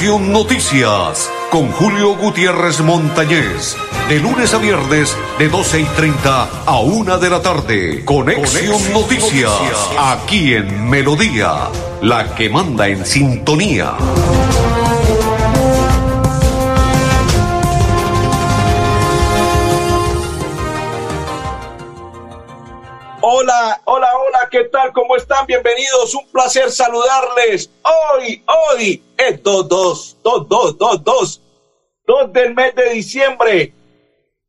Conexión Noticias con Julio Gutiérrez Montañez. De lunes a viernes, de 12 y 30 a 1 de la tarde. Conexión, Noticias, aquí en Melodía, la que manda en sintonía. Hola, hola, hola, ¿qué tal? ¿Cómo están? Bienvenidos, un placer saludarles. Hoy, hoy es 2, 2, 2, 2, 2, 2, 2 del mes de diciembre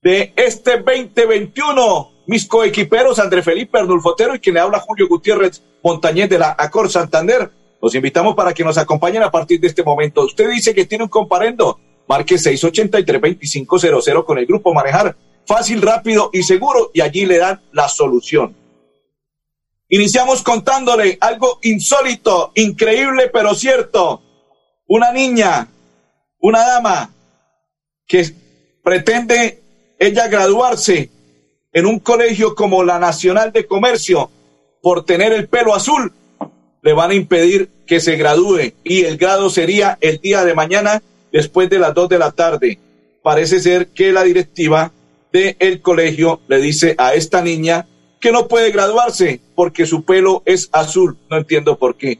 de este 2021. Mis coequiperos André Felipe Arnulfotero y quien le habla Julio Gutiérrez Montañez de la Acor Santander. Los invitamos para que nos acompañen a partir de este momento. Usted dice que tiene un comparendo. Marque 683-2500 con el grupo Manejar. Fácil, rápido y seguro y allí le dan la solución. Iniciamos contándole algo insólito, increíble, pero cierto. Una niña, una dama que pretende ella graduarse en un colegio como la Nacional de Comercio por tener el pelo azul, le van a impedir que se gradúe y el grado sería el día de mañana después de las dos de la tarde. Parece ser que la directiva del colegio le dice a esta niña que no puede graduarse porque su pelo es azul. No entiendo por qué.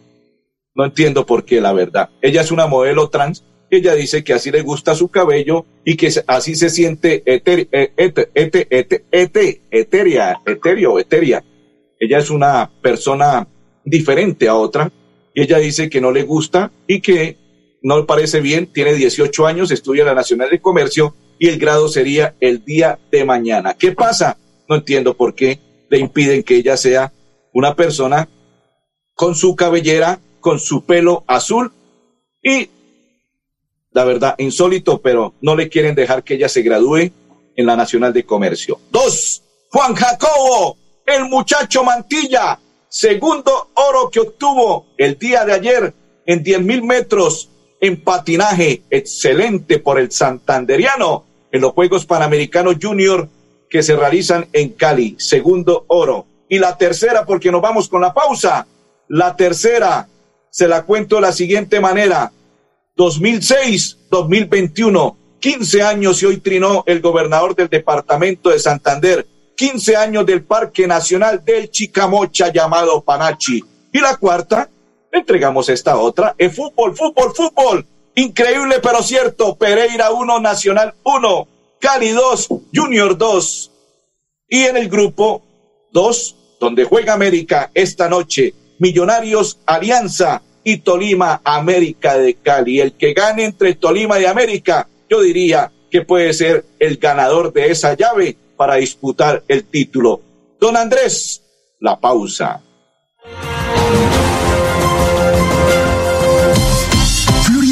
No entiendo por qué, la verdad. Ella es una modelo trans. Ella dice que así le gusta su cabello y que así se siente eter, et, et, et, eteria, eterio, eteria. Ella es una persona diferente a otra y ella dice que no le gusta y que no le parece bien. Tiene 18 años, estudia en la Nacional de Comercio y el grado sería el día de mañana. ¿Qué pasa? No entiendo por qué le impiden que ella sea una persona con su cabellera, con su pelo azul y la verdad, insólito, pero no le quieren dejar que ella se gradúe en la Nacional de Comercio. Dos, Juan Jacobo, el muchacho Mantilla, segundo oro que obtuvo el día de ayer en diez mil metros en patinaje, excelente por el santanderiano en los Juegos Panamericanos Junior que se realizan en Cali, segundo oro. Y la tercera, porque nos vamos con la pausa, la tercera se la cuento de la siguiente manera. 2006-2021, 15 años y hoy trinó el gobernador del departamento de Santander, 15 años del Parque Nacional del Chicamocha llamado Panachi. Y la cuarta, entregamos esta otra, es fútbol, fútbol, fútbol. Increíble pero cierto, Pereira 1, Nacional 1, Cali 2, Junior 2. Y en el grupo 2, donde juega América esta noche, Millonarios Alianza y Tolima América de Cali. El que gane entre Tolima y América, yo diría que puede ser el ganador de esa llave para disputar el título. Don Andrés, la pausa.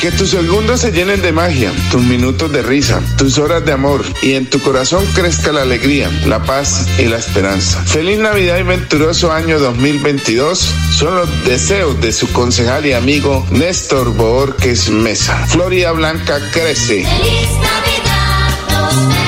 Que tus segundos se llenen de magia, tus minutos de risa, tus horas de amor y en tu corazón crezca la alegría, la paz y la esperanza. Feliz Navidad y venturoso año 2022 son los deseos de su concejal y amigo Néstor Borges Mesa. Florida Blanca crece. Feliz Navidad,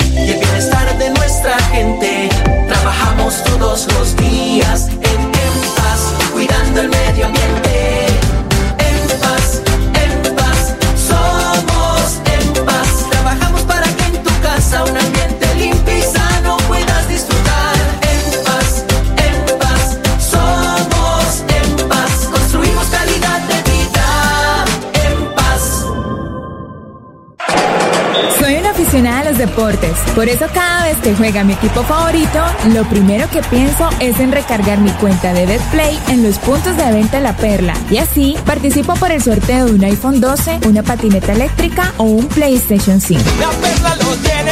nuestra gente. Trabajamos todos los días en, paz, cuidando el medio ambiente. En paz, en paz, somos en paz. Trabajamos para que en tu casa un ambiente limpio y sano puedas disfrutar. En paz, en paz, somos en paz. Construimos calidad de vida. En paz. Soy una aficionada a los deportes, por eso cada que juega mi equipo favorito, lo primero que pienso es en recargar mi cuenta de BetPlay en los puntos de venta La Perla. Y así participo por el sorteo de un iPhone 12, una patineta eléctrica o un PlayStation 5. La perla tiene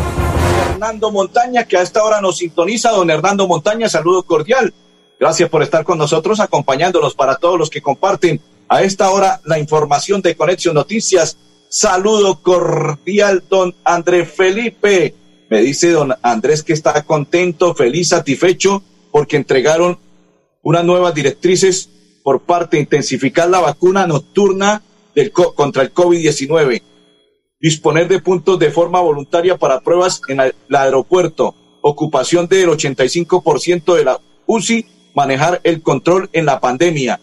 Hernando Montaña, que a esta hora nos sintoniza. Don Hernando Montaña, saludo cordial. Gracias por estar con nosotros, acompañándonos para todos los que comparten a esta hora la información de Conexión Noticias. Saludo cordial, don André Felipe. Me dice don Andrés que está contento, feliz, satisfecho, porque entregaron unas nuevas directrices por parte de intensificar la vacuna nocturna del, co- contra el COVID-19 disponer de puntos de forma voluntaria para pruebas en el aeropuerto, ocupación del 85% de la UCI, manejar el control en la pandemia,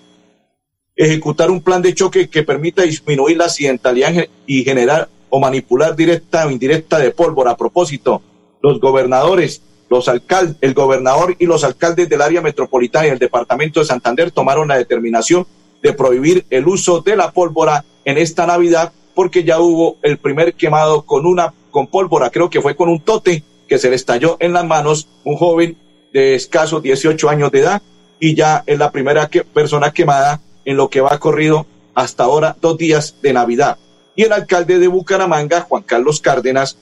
ejecutar un plan de choque que permita disminuir la accidentalidad y generar o manipular directa o indirecta de pólvora. A propósito, los gobernadores los alcaldes, el gobernador y los alcaldes del área metropolitana y el departamento de Santander tomaron la determinación de prohibir el uso de la pólvora en esta Navidad porque ya hubo el primer quemado con una con pólvora, creo que fue con un tote que se le estalló en las manos un joven de escasos 18 años de edad y ya es la primera persona quemada en lo que va corrido hasta ahora dos días de Navidad. Y el alcalde de Bucaramanga, Juan Carlos Cárdenas,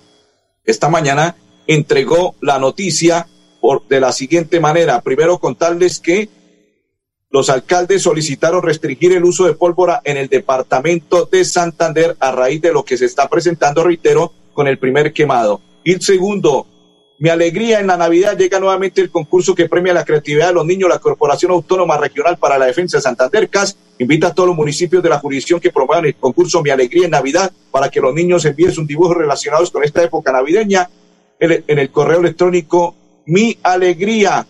esta mañana entregó la noticia por, de la siguiente manera. Primero contarles que los alcaldes solicitaron restringir el uso de pólvora en el departamento de Santander a raíz de lo que se está presentando, reitero, con el primer quemado. Y el segundo, mi alegría en la Navidad llega nuevamente el concurso que premia la creatividad de los niños. La Corporación Autónoma Regional para la Defensa de Santander, CAS, invita a todos los municipios de la jurisdicción que promuevan el concurso Mi Alegría en Navidad para que los niños envíen sus dibujos relacionados con esta época navideña en el correo electrónico mi alegría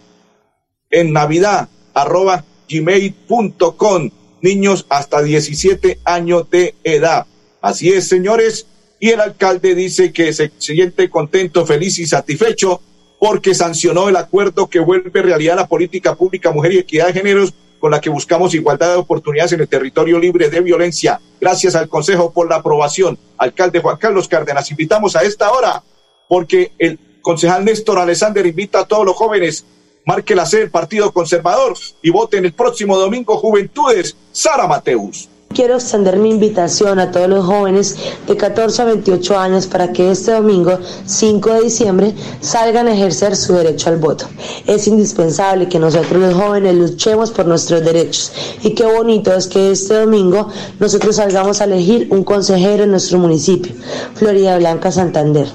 en Navidad arroba gmail.com niños hasta 17 años de edad. Así es, señores. Y el alcalde dice que se siente contento, feliz y satisfecho porque sancionó el acuerdo que vuelve realidad la política pública mujer y equidad de géneros con la que buscamos igualdad de oportunidades en el territorio libre de violencia. Gracias al Consejo por la aprobación. Alcalde Juan Carlos Cárdenas, invitamos a esta hora porque el concejal Néstor Alexander invita a todos los jóvenes, marque la C del Partido Conservador y voten el próximo domingo Juventudes, Sara Mateus. Quiero extender mi invitación a todos los jóvenes de 14 a 28 años para que este domingo 5 de diciembre salgan a ejercer su derecho al voto. Es indispensable que nosotros los jóvenes luchemos por nuestros derechos y qué bonito es que este domingo nosotros salgamos a elegir un consejero en nuestro municipio, Florida Blanca Santander.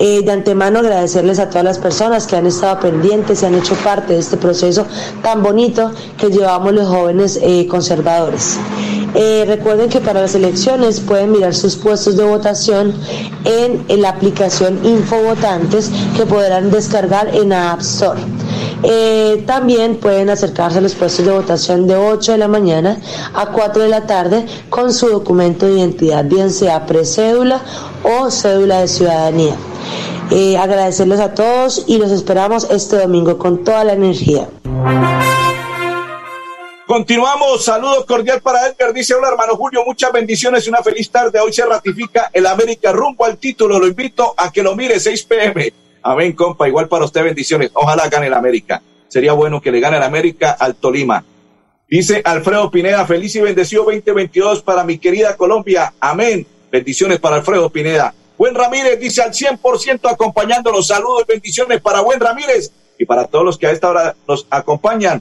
Eh, de antemano agradecerles a todas las personas que han estado pendientes y han hecho parte de este proceso tan bonito que llevamos los jóvenes eh, conservadores. Eh, recuerden que para las elecciones pueden mirar sus puestos de votación en, la aplicación Infovotantes que podrán descargar en App Store. Eh, también pueden acercarse a los puestos de votación de 8 de la mañana a 4 de la tarde con su documento de identidad, bien sea precédula o cédula de ciudadanía. Eh, agradecerles a todos y los esperamos este domingo con toda la energía. Continuamos, saludos cordial para Edgar, dice hola hermano Julio, muchas bendiciones y una feliz tarde. Hoy se ratifica el América rumbo al título, lo invito a que lo mire 6 pm. Amén, compa, igual para usted bendiciones. Ojalá gane el América. Sería bueno que le gane el América al Tolima. Dice Alfredo Pineda, feliz y bendecido 2022 para mi querida Colombia. Amén. Bendiciones para Alfredo Pineda. Buen Ramírez dice al 100% acompañándonos. Saludos y bendiciones para Buen Ramírez y para todos los que a esta hora nos acompañan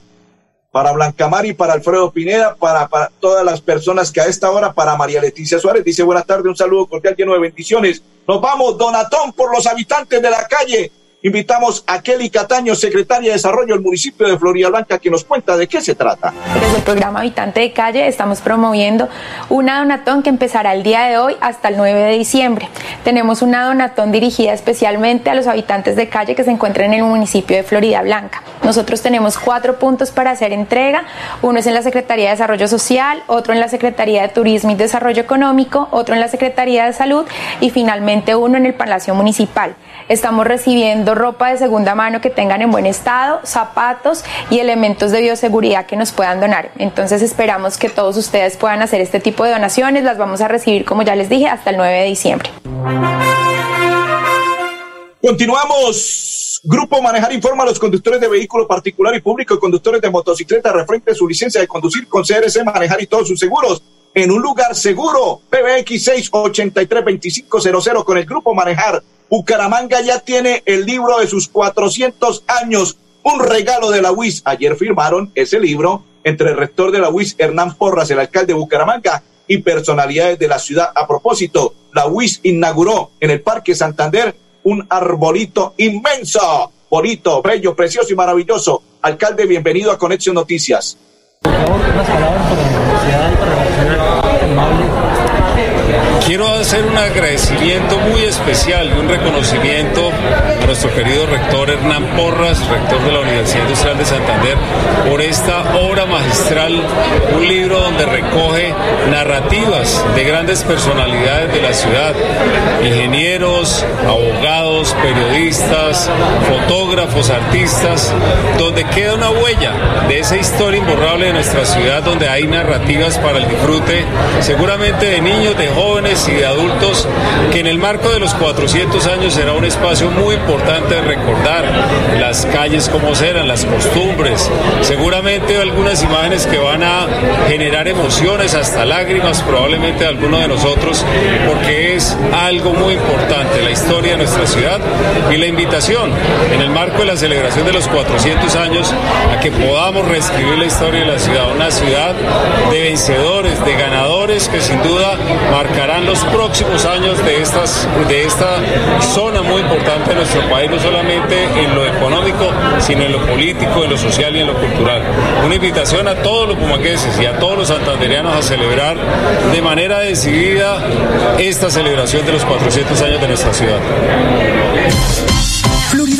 para Blancamar y para Alfredo Pineda, para, para, todas las personas que a esta hora, para María Leticia Suárez, dice buenas tardes, un saludo cordial lleno de bendiciones. Nos vamos, Donatón, por los habitantes de la calle. Invitamos a Kelly Cataño, secretaria de Desarrollo del municipio de Florida Blanca, que nos cuenta de qué se trata. Desde el programa Habitante de Calle estamos promoviendo una donatón que empezará el día de hoy hasta el 9 de diciembre. Tenemos una donatón dirigida especialmente a los habitantes de calle que se encuentran en el municipio de Florida Blanca. Nosotros tenemos cuatro puntos para hacer entrega. Uno es en la Secretaría de Desarrollo Social, otro en la Secretaría de Turismo y Desarrollo Económico, otro en la Secretaría de Salud y finalmente uno en el Palacio Municipal. Estamos recibiendo ropa de segunda mano que tengan en buen estado, zapatos y elementos de bioseguridad que nos puedan donar. Entonces esperamos que todos ustedes puedan hacer este tipo de donaciones. Las vamos a recibir, como ya les dije, hasta el 9 de diciembre. Continuamos. Grupo Manejar informa a los conductores de vehículo particular y público y conductores de motocicleta referente su licencia de conducir con CRC Manejar y todos sus seguros en un lugar seguro. PBX 683-2500 con el Grupo Manejar. Bucaramanga ya tiene el libro de sus 400 años, un regalo de la UIS. Ayer firmaron ese libro entre el rector de la UIS, Hernán Porras, el alcalde de Bucaramanga, y personalidades de la ciudad. A propósito, la UIS inauguró en el Parque Santander un arbolito inmenso, bonito, bello, precioso y maravilloso. Alcalde, bienvenido a Conexión Noticias. Por favor, la universidad y para la amable. Quiero hacer un agradecimiento muy especial y un reconocimiento a nuestro querido rector Hernán Porras, rector de la Universidad Industrial de Santander, por esta obra magistral, un libro donde recoge narrativas de grandes personalidades de la ciudad, ingenieros, abogados, periodistas, fotógrafos, artistas, donde queda una huella de esa historia imborrable de nuestra ciudad, donde hay narrativas para el disfrute, seguramente de niños, de jóvenes y de adultos, que en el marco de los 400 años será un espacio muy importante de recordar las calles como eran, las costumbres, seguramente algunas imágenes que van a generar emociones, hasta lágrimas probablemente de algunos de nosotros, porque es algo muy importante, la historia de nuestra ciudad y la invitación en el marco de la celebración de los 400 años a que podamos reescribir la historia de la ciudad, una ciudad de vencedores, de ganadores que sin duda marcarán los próximos años de, estas, de esta zona muy importante de nuestro país, no solamente en lo económico, sino en lo político, en lo social y en lo cultural. Una invitación a todos los pumaqueses y a todos los santanderianos a celebrar de manera decidida esta celebración de los 400 años de nuestra ciudad.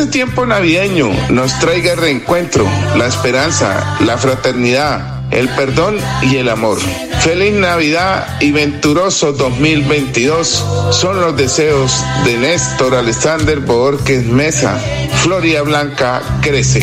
este tiempo navideño nos traiga el reencuentro, la esperanza, la fraternidad, el perdón y el amor. Feliz Navidad y venturoso 2022 son los deseos de Néstor Alexander Borges Mesa. Florida Blanca crece.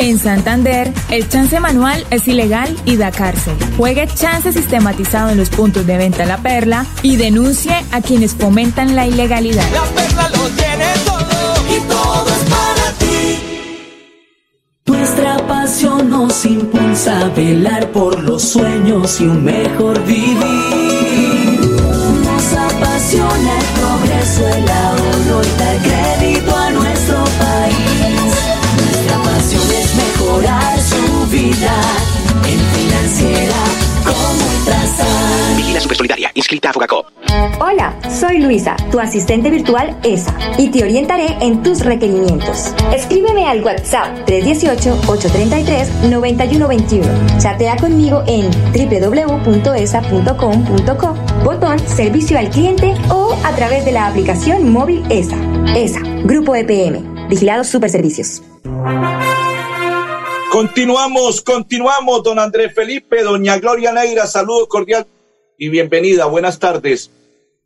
En Santander, el chance manual es ilegal y da cárcel. Juegue chance sistematizado en los puntos de venta La Perla y denuncie a quienes fomentan la ilegalidad. La perla lo tiene todo y todo es para ti. Nuestra pasión nos impulsa a velar por los sueños y un mejor vivir. Vigila Supersolidaria, inscrita a Fogacop. Hola, soy Luisa, tu asistente virtual ESA, y te orientaré en tus requerimientos. Escríbeme al WhatsApp 318-833-9121. Chatea conmigo en www.esa.com.co, botón Servicio al Cliente o a través de la aplicación móvil ESA. ESA, Grupo EPM, Vigilados Superservicios. Continuamos, continuamos, don Andrés Felipe, doña Gloria Neira, saludo cordial y bienvenida, buenas tardes.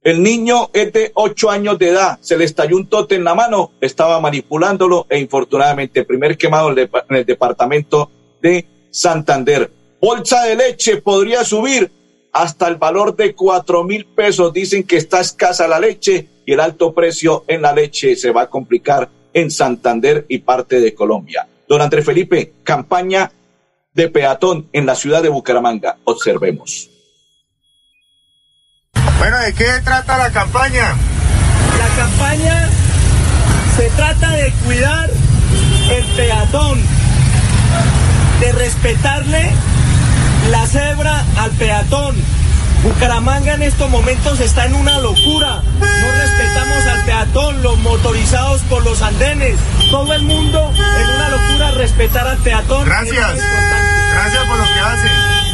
El niño es de ocho años de edad, se le estalló un tote en la mano, estaba manipulándolo e infortunadamente primer quemado en el depa- en el departamento de Santander. Bolsa de leche podría subir hasta el valor de cuatro mil pesos. Dicen que está escasa la leche y el alto precio en la leche se va a complicar en Santander y parte de Colombia. Don Andrés Felipe, campaña de peatón en la ciudad de Bucaramanga. Observemos. Bueno, ¿de qué trata la campaña? La campaña se trata de cuidar el peatón, de respetarle la cebra al peatón. Bucaramanga en estos momentos está en una locura. No respetamos al peatón, los motorizados por los andenes. Todo el mundo en una locura respetar al peatón. Gracias. Gracias por lo que hace.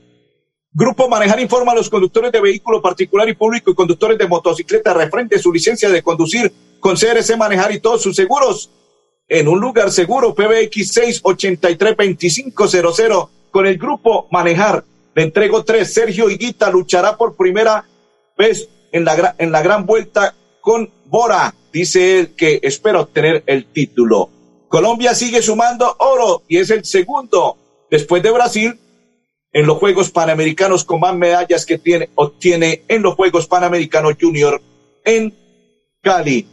Grupo Manejar informa a los conductores de vehículo particular y público y conductores de motocicleta referente su licencia de conducir con CRC Manejar y todos sus seguros en un lugar seguro PBX 683-2500 con el Grupo Manejar. Le entrego tres. Sergio Higuita luchará por primera vez en la, en la gran vuelta con Bora. Dice él que espera obtener el título. Colombia sigue sumando oro y es el segundo después de Brasil en los Juegos Panamericanos con más medallas que tiene, obtiene en los Juegos Panamericanos Junior en Cali.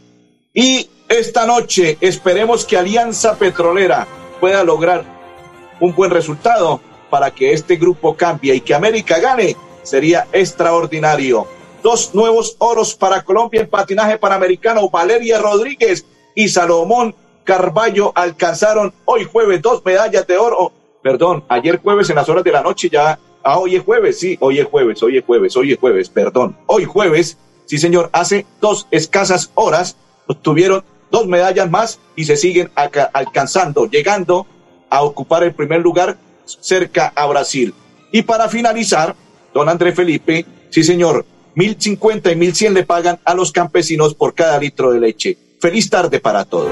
Y esta noche esperemos que Alianza Petrolera pueda lograr un buen resultado para que este grupo cambie y que América gane. Sería extraordinario. Dos nuevos oros para Colombia en patinaje panamericano. Valeria Rodríguez y Salomón Carballo alcanzaron hoy jueves dos medallas de oro perdón, ayer jueves en las horas de la noche ya, ah, hoy es jueves, sí, hoy es jueves, hoy es jueves, hoy es jueves, perdón, hoy jueves, sí señor, hace dos escasas horas obtuvieron dos medallas más y se siguen alcanzando, llegando a ocupar el primer lugar cerca a Brasil. Y para finalizar, don André Felipe, sí señor, mil cincuenta y mil cien le pagan a los campesinos por cada litro de leche. Feliz tarde para todos.